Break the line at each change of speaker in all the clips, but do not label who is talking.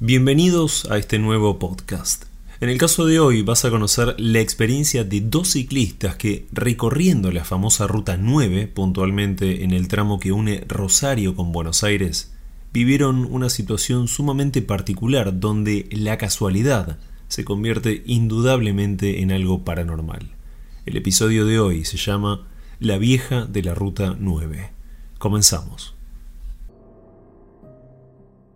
Bienvenidos a este nuevo podcast. En el caso de hoy vas a conocer la experiencia de dos ciclistas que, recorriendo la famosa Ruta 9, puntualmente en el tramo que une Rosario con Buenos Aires, vivieron una situación sumamente particular donde la casualidad se convierte indudablemente en algo paranormal. El episodio de hoy se llama La vieja de la Ruta 9. Comenzamos.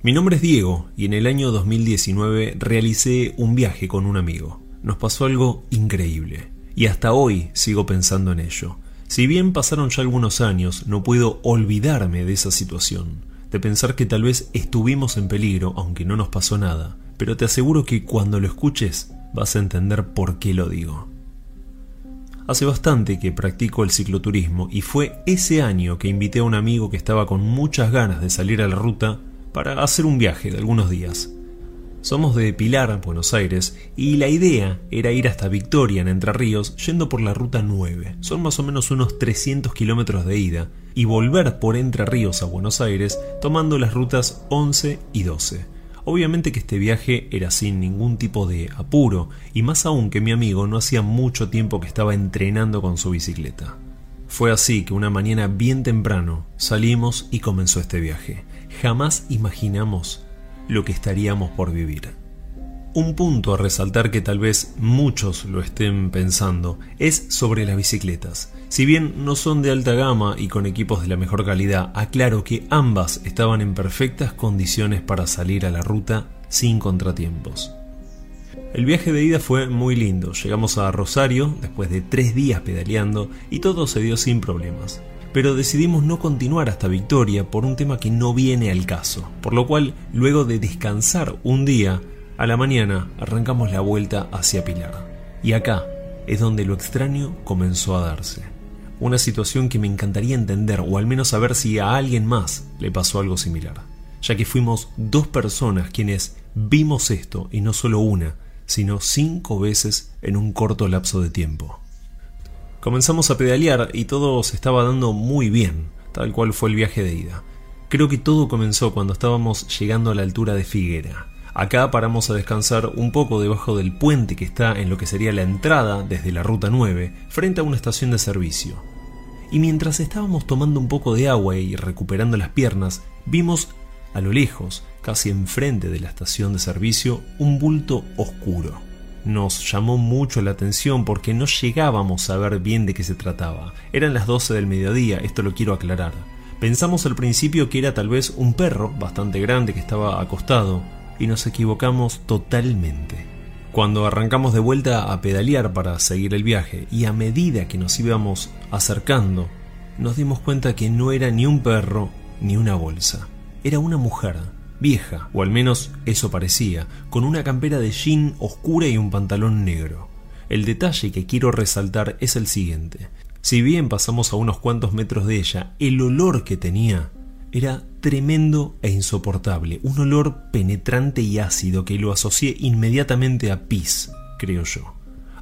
Mi nombre es Diego y en el año 2019 realicé un viaje con un amigo. Nos pasó algo increíble y hasta hoy sigo pensando en ello. Si bien pasaron ya algunos años, no puedo olvidarme de esa situación, de pensar que tal vez estuvimos en peligro aunque no nos pasó nada, pero te aseguro que cuando lo escuches vas a entender por qué lo digo. Hace bastante que practico el cicloturismo y fue ese año que invité a un amigo que estaba con muchas ganas de salir a la ruta para hacer un viaje de algunos días. Somos de Pilar, Buenos Aires, y la idea era ir hasta Victoria, en Entre Ríos, yendo por la ruta 9. Son más o menos unos 300 kilómetros de ida, y volver por Entre Ríos a Buenos Aires tomando las rutas 11 y 12. Obviamente que este viaje era sin ningún tipo de apuro, y más aún que mi amigo no hacía mucho tiempo que estaba entrenando con su bicicleta. Fue así que una mañana bien temprano salimos y comenzó este viaje. Jamás imaginamos lo que estaríamos por vivir. Un punto a resaltar que tal vez muchos lo estén pensando es sobre las bicicletas. Si bien no son de alta gama y con equipos de la mejor calidad, aclaro que ambas estaban en perfectas condiciones para salir a la ruta sin contratiempos. El viaje de ida fue muy lindo. Llegamos a Rosario después de tres días pedaleando y todo se dio sin problemas. Pero decidimos no continuar hasta Victoria por un tema que no viene al caso, por lo cual luego de descansar un día, a la mañana arrancamos la vuelta hacia Pilar. Y acá es donde lo extraño comenzó a darse. Una situación que me encantaría entender o al menos saber si a alguien más le pasó algo similar, ya que fuimos dos personas quienes vimos esto y no solo una, sino cinco veces en un corto lapso de tiempo. Comenzamos a pedalear y todo se estaba dando muy bien, tal cual fue el viaje de ida. Creo que todo comenzó cuando estábamos llegando a la altura de Figuera. Acá paramos a descansar un poco debajo del puente que está en lo que sería la entrada desde la ruta 9, frente a una estación de servicio. Y mientras estábamos tomando un poco de agua y recuperando las piernas, vimos a lo lejos, casi enfrente de la estación de servicio, un bulto oscuro. Nos llamó mucho la atención porque no llegábamos a ver bien de qué se trataba. Eran las 12 del mediodía, esto lo quiero aclarar. Pensamos al principio que era tal vez un perro bastante grande que estaba acostado, y nos equivocamos totalmente. Cuando arrancamos de vuelta a pedalear para seguir el viaje, y a medida que nos íbamos acercando, nos dimos cuenta que no era ni un perro ni una bolsa era una mujer, vieja, o al menos eso parecía, con una campera de jean oscura y un pantalón negro. El detalle que quiero resaltar es el siguiente. Si bien pasamos a unos cuantos metros de ella, el olor que tenía era tremendo e insoportable, un olor penetrante y ácido que lo asocié inmediatamente a pis, creo yo.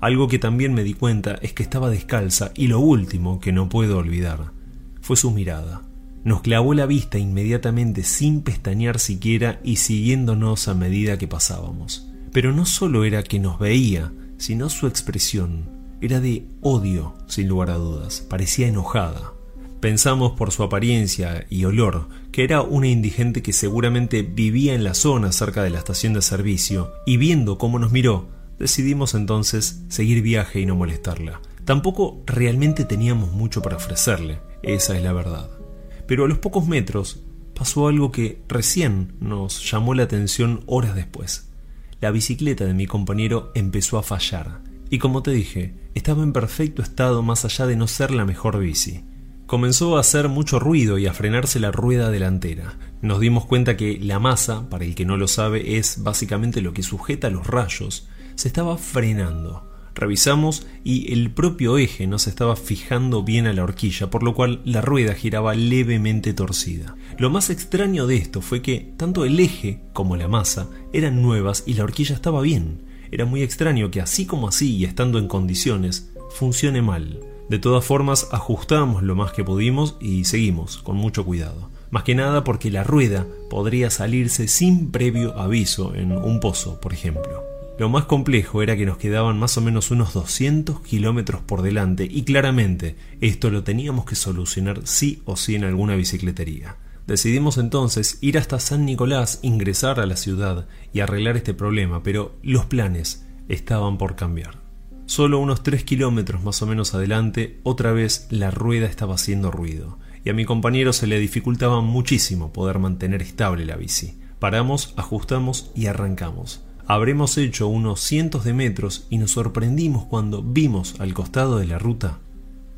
Algo que también me di cuenta es que estaba descalza y lo último que no puedo olvidar fue su mirada. Nos clavó la vista inmediatamente sin pestañear siquiera y siguiéndonos a medida que pasábamos. Pero no solo era que nos veía, sino su expresión. Era de odio, sin lugar a dudas. Parecía enojada. Pensamos por su apariencia y olor que era una indigente que seguramente vivía en la zona cerca de la estación de servicio, y viendo cómo nos miró, decidimos entonces seguir viaje y no molestarla. Tampoco realmente teníamos mucho para ofrecerle, esa es la verdad. Pero a los pocos metros pasó algo que recién nos llamó la atención horas después. La bicicleta de mi compañero empezó a fallar, y como te dije, estaba en perfecto estado más allá de no ser la mejor bici. Comenzó a hacer mucho ruido y a frenarse la rueda delantera. Nos dimos cuenta que la masa, para el que no lo sabe, es básicamente lo que sujeta los rayos, se estaba frenando Revisamos y el propio eje no se estaba fijando bien a la horquilla, por lo cual la rueda giraba levemente torcida. Lo más extraño de esto fue que tanto el eje como la masa eran nuevas y la horquilla estaba bien. Era muy extraño que así como así y estando en condiciones, funcione mal. De todas formas, ajustamos lo más que pudimos y seguimos, con mucho cuidado. más que nada porque la rueda podría salirse sin previo aviso en un pozo, por ejemplo. Lo más complejo era que nos quedaban más o menos unos 200 kilómetros por delante y claramente esto lo teníamos que solucionar sí o sí en alguna bicicletería. Decidimos entonces ir hasta San Nicolás, ingresar a la ciudad y arreglar este problema, pero los planes estaban por cambiar. Solo unos 3 kilómetros más o menos adelante, otra vez la rueda estaba haciendo ruido, y a mi compañero se le dificultaba muchísimo poder mantener estable la bici. Paramos, ajustamos y arrancamos. Habremos hecho unos cientos de metros y nos sorprendimos cuando vimos al costado de la ruta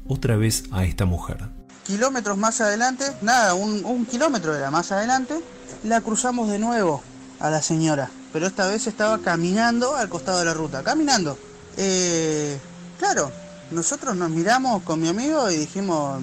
otra vez a esta mujer
kilómetros más adelante, nada, un, kilómetro era más adelante, la cruzamos de nuevo a la señora. Pero esta vez estaba caminando al costado de la ruta, caminando. Eh, claro, nosotros nos miramos con mi amigo y dijimos,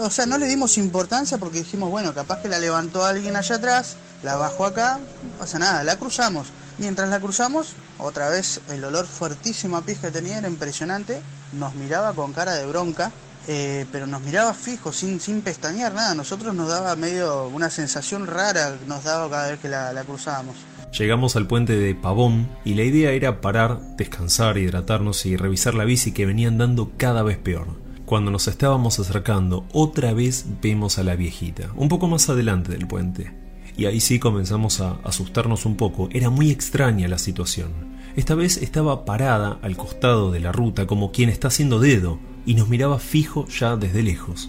o sea, no le dimos importancia porque dijimos, bueno, capaz que la levantó alguien allá atrás, la bajó acá, no pasa nada, la cruzamos. Mientras la cruzamos, otra vez el olor fuertísimo a pis que tenía era impresionante, nos miraba con cara de bronca eh, pero nos miraba fijo, sin, sin pestañear nada. Nosotros nos daba medio una sensación rara, nos daba cada vez que la, la cruzábamos.
Llegamos al puente de Pavón y la idea era parar, descansar, hidratarnos y revisar la bici que venía andando cada vez peor. Cuando nos estábamos acercando, otra vez vemos a la viejita, un poco más adelante del puente. Y ahí sí comenzamos a asustarnos un poco, era muy extraña la situación. Esta vez estaba parada al costado de la ruta como quien está haciendo dedo, y nos miraba fijo ya desde lejos.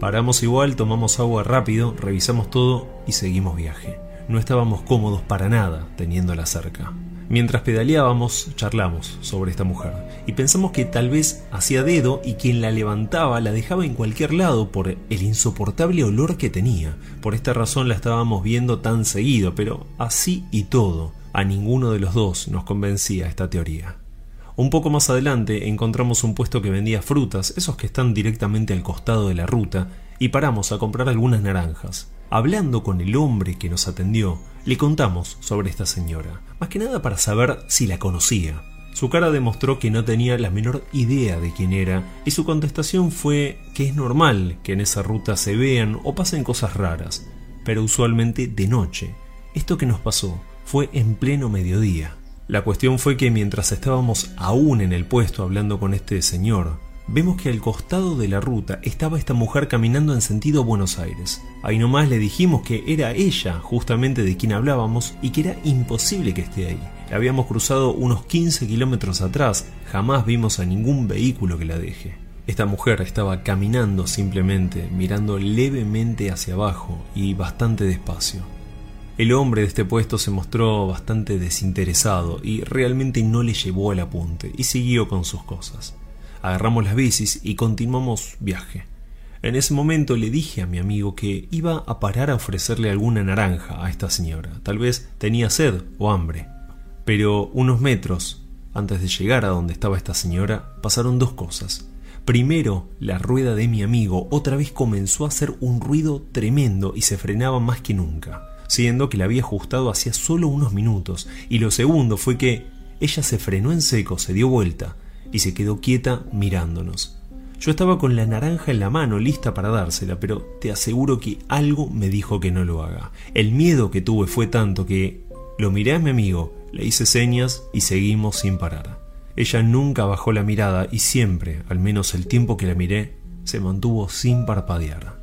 Paramos igual, tomamos agua rápido, revisamos todo y seguimos viaje. No estábamos cómodos para nada teniéndola cerca. Mientras pedaleábamos, charlamos sobre esta mujer y pensamos que tal vez hacía dedo y quien la levantaba la dejaba en cualquier lado por el insoportable olor que tenía. Por esta razón la estábamos viendo tan seguido, pero así y todo, a ninguno de los dos nos convencía esta teoría. Un poco más adelante encontramos un puesto que vendía frutas, esos que están directamente al costado de la ruta, y paramos a comprar algunas naranjas. Hablando con el hombre que nos atendió, le contamos sobre esta señora, más que nada para saber si la conocía. Su cara demostró que no tenía la menor idea de quién era, y su contestación fue que es normal que en esa ruta se vean o pasen cosas raras, pero usualmente de noche. Esto que nos pasó fue en pleno mediodía. La cuestión fue que mientras estábamos aún en el puesto hablando con este señor, vemos que al costado de la ruta estaba esta mujer caminando en sentido Buenos Aires. Ahí nomás le dijimos que era ella justamente de quien hablábamos y que era imposible que esté ahí. Habíamos cruzado unos 15 kilómetros atrás, jamás vimos a ningún vehículo que la deje. Esta mujer estaba caminando simplemente, mirando levemente hacia abajo y bastante despacio. El hombre de este puesto se mostró bastante desinteresado y realmente no le llevó el apunte y siguió con sus cosas. Agarramos las bicis y continuamos viaje. En ese momento le dije a mi amigo que iba a parar a ofrecerle alguna naranja a esta señora. Tal vez tenía sed o hambre. Pero unos metros antes de llegar a donde estaba esta señora pasaron dos cosas. Primero, la rueda de mi amigo otra vez comenzó a hacer un ruido tremendo y se frenaba más que nunca siendo que la había ajustado hacía solo unos minutos, y lo segundo fue que ella se frenó en seco, se dio vuelta y se quedó quieta mirándonos. Yo estaba con la naranja en la mano lista para dársela, pero te aseguro que algo me dijo que no lo haga. El miedo que tuve fue tanto que lo miré a mi amigo, le hice señas y seguimos sin parar. Ella nunca bajó la mirada y siempre, al menos el tiempo que la miré, se mantuvo sin parpadear.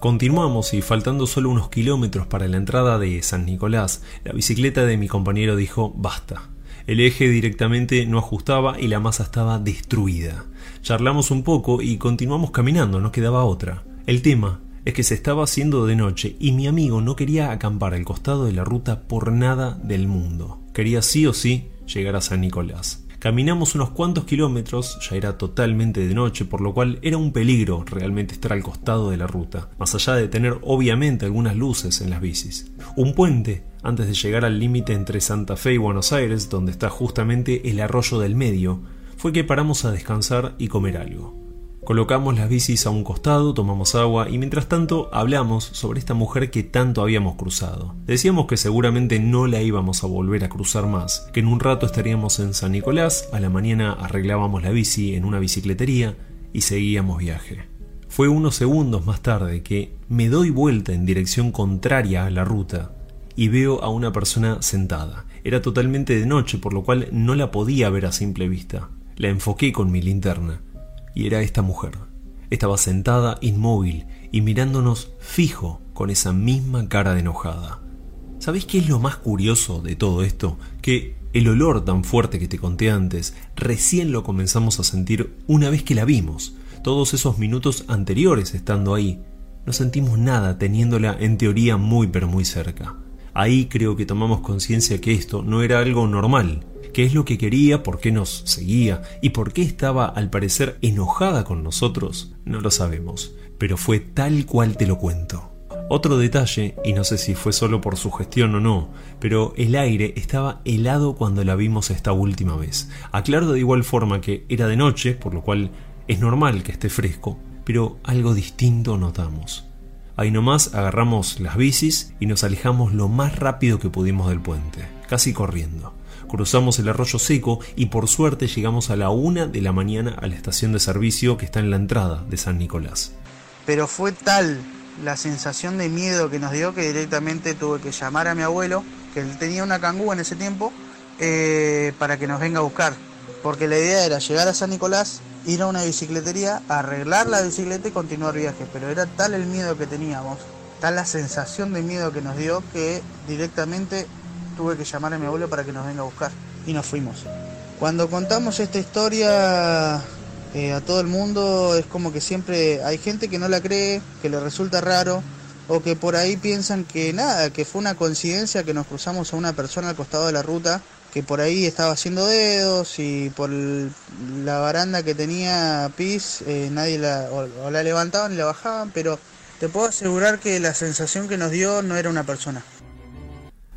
Continuamos y faltando solo unos kilómetros para la entrada de San Nicolás, la bicicleta de mi compañero dijo basta. El eje directamente no ajustaba y la masa estaba destruida. Charlamos un poco y continuamos caminando, no quedaba otra. El tema es que se estaba haciendo de noche y mi amigo no quería acampar al costado de la ruta por nada del mundo. Quería sí o sí llegar a San Nicolás. Caminamos unos cuantos kilómetros, ya era totalmente de noche, por lo cual era un peligro realmente estar al costado de la ruta, más allá de tener obviamente algunas luces en las bicis. Un puente, antes de llegar al límite entre Santa Fe y Buenos Aires, donde está justamente el arroyo del medio, fue que paramos a descansar y comer algo. Colocamos las bicis a un costado, tomamos agua y mientras tanto hablamos sobre esta mujer que tanto habíamos cruzado. Decíamos que seguramente no la íbamos a volver a cruzar más, que en un rato estaríamos en San Nicolás, a la mañana arreglábamos la bici en una bicicletería y seguíamos viaje. Fue unos segundos más tarde que me doy vuelta en dirección contraria a la ruta y veo a una persona sentada. Era totalmente de noche, por lo cual no la podía ver a simple vista. La enfoqué con mi linterna y era esta mujer. Estaba sentada inmóvil y mirándonos fijo con esa misma cara de enojada. ¿Sabéis qué es lo más curioso de todo esto? Que el olor tan fuerte que te conté antes recién lo comenzamos a sentir una vez que la vimos. Todos esos minutos anteriores estando ahí, no sentimos nada teniéndola en teoría muy pero muy cerca. Ahí creo que tomamos conciencia que esto no era algo normal, qué es lo que quería, por qué nos seguía y por qué estaba al parecer enojada con nosotros, no lo sabemos, pero fue tal cual te lo cuento. Otro detalle, y no sé si fue solo por su gestión o no, pero el aire estaba helado cuando la vimos esta última vez. Aclaro de igual forma que era de noche, por lo cual es normal que esté fresco, pero algo distinto notamos. Ahí nomás agarramos las bicis y nos alejamos lo más rápido que pudimos del puente, casi corriendo. Cruzamos el arroyo seco y por suerte llegamos a la una de la mañana a la estación de servicio que está en la entrada de San Nicolás.
Pero fue tal la sensación de miedo que nos dio que directamente tuve que llamar a mi abuelo, que él tenía una cangú en ese tiempo, eh, para que nos venga a buscar. Porque la idea era llegar a San Nicolás, ir a una bicicletería, arreglar la bicicleta y continuar viaje. Pero era tal el miedo que teníamos, tal la sensación de miedo que nos dio, que directamente tuve que llamar a mi abuelo para que nos venga a buscar. Y nos fuimos. Cuando contamos esta historia eh, a todo el mundo es como que siempre hay gente que no la cree, que le resulta raro o que por ahí piensan que nada, que fue una coincidencia que nos cruzamos a una persona al costado de la ruta que por ahí estaba haciendo dedos y por la baranda que tenía PIS eh, nadie la, la levantaban y la bajaban, pero te puedo asegurar que la sensación que nos dio no era una persona.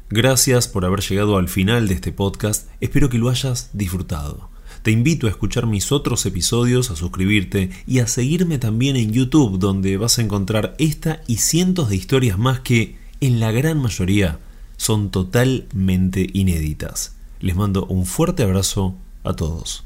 Gracias por haber llegado al final de este podcast, espero que lo hayas disfrutado. Te invito a escuchar mis otros episodios, a suscribirte y a seguirme también en YouTube donde vas a encontrar esta y cientos de historias más que, en la gran mayoría, son totalmente inéditas. Les mando un fuerte abrazo a todos.